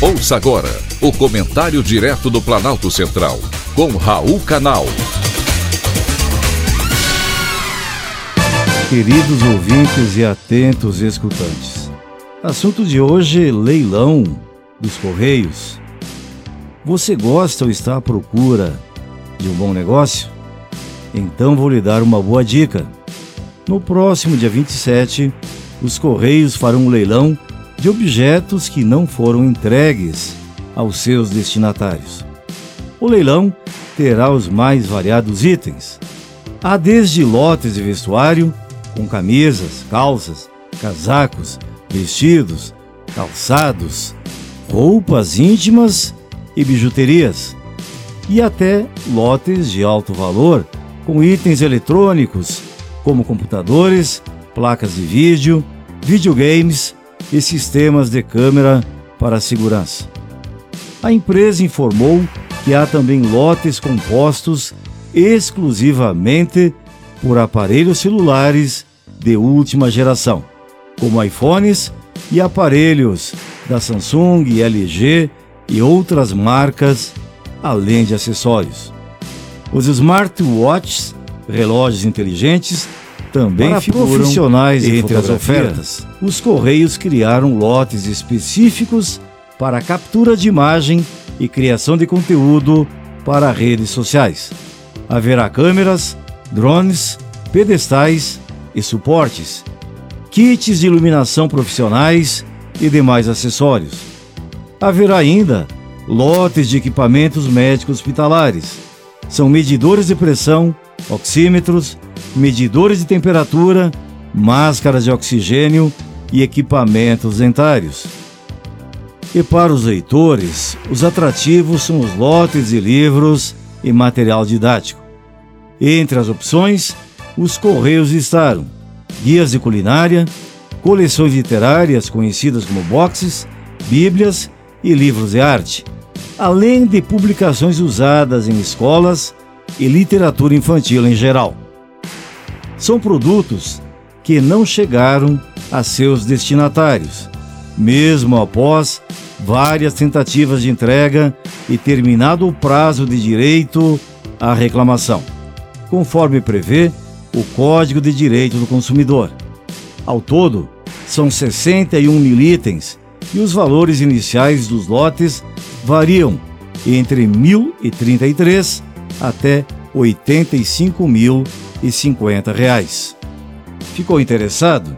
Ouça agora o comentário direto do Planalto Central, com Raul Canal. Queridos ouvintes e atentos escutantes, assunto de hoje: leilão dos Correios. Você gosta ou está à procura de um bom negócio? Então vou lhe dar uma boa dica. No próximo dia 27, os Correios farão um leilão de objetos que não foram entregues aos seus destinatários. O leilão terá os mais variados itens. Há desde lotes de vestuário, com camisas, calças, casacos, vestidos, calçados, roupas íntimas e bijuterias, e até lotes de alto valor com itens eletrônicos, como computadores, placas de vídeo, videogames e sistemas de câmera para segurança. A empresa informou que há também lotes compostos exclusivamente por aparelhos celulares de última geração, como iPhones e aparelhos da Samsung, LG e outras marcas, além de acessórios. Os smartwatches, relógios inteligentes, também Para figuram profissionais entre as ofertas. Os Correios criaram lotes específicos para captura de imagem e criação de conteúdo para redes sociais. Haverá câmeras, drones, pedestais e suportes, kits de iluminação profissionais e demais acessórios. Haverá ainda lotes de equipamentos médicos hospitalares. São medidores de pressão, oxímetros, medidores de temperatura, máscaras de oxigênio e equipamentos dentários. E para os leitores, os atrativos são os lotes de livros e material didático. Entre as opções, os correios listaram guias de culinária, coleções literárias conhecidas como boxes, bíblias e livros de arte, além de publicações usadas em escolas e literatura infantil em geral. São produtos que não chegaram a seus destinatários, mesmo após várias tentativas de entrega e terminado o prazo de direito à reclamação, conforme prevê o Código de Direito do Consumidor. Ao todo, são 61 mil itens e os valores iniciais dos lotes variam entre 1.033 até 85.050 reais. Ficou interessado?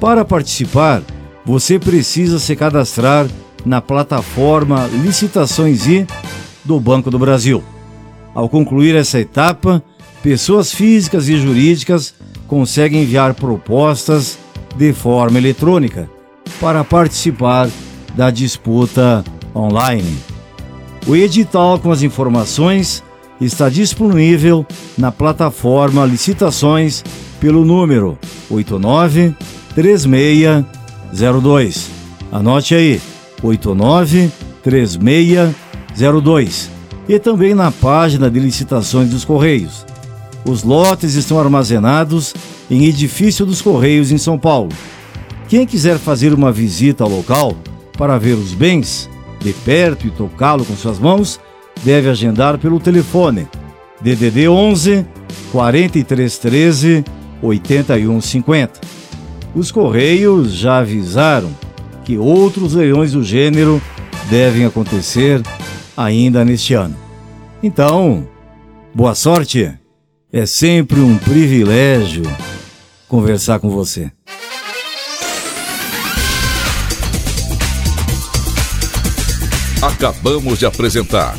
Para participar, você precisa se cadastrar na plataforma Licitações I do Banco do Brasil. Ao concluir essa etapa, pessoas físicas e jurídicas conseguem enviar propostas de forma eletrônica para participar da disputa online. O edital com as informações está disponível na plataforma Licitações pelo número 893602. Anote aí, 893602. E também na página de licitações dos Correios. Os lotes estão armazenados em edifício dos Correios em São Paulo. Quem quiser fazer uma visita ao local para ver os bens, de perto e tocá-lo com suas mãos, deve agendar pelo telefone DDD 11 4313 8150. Os Correios já avisaram que outros leilões do gênero devem acontecer ainda neste ano. Então, boa sorte! É sempre um privilégio conversar com você. Acabamos de apresentar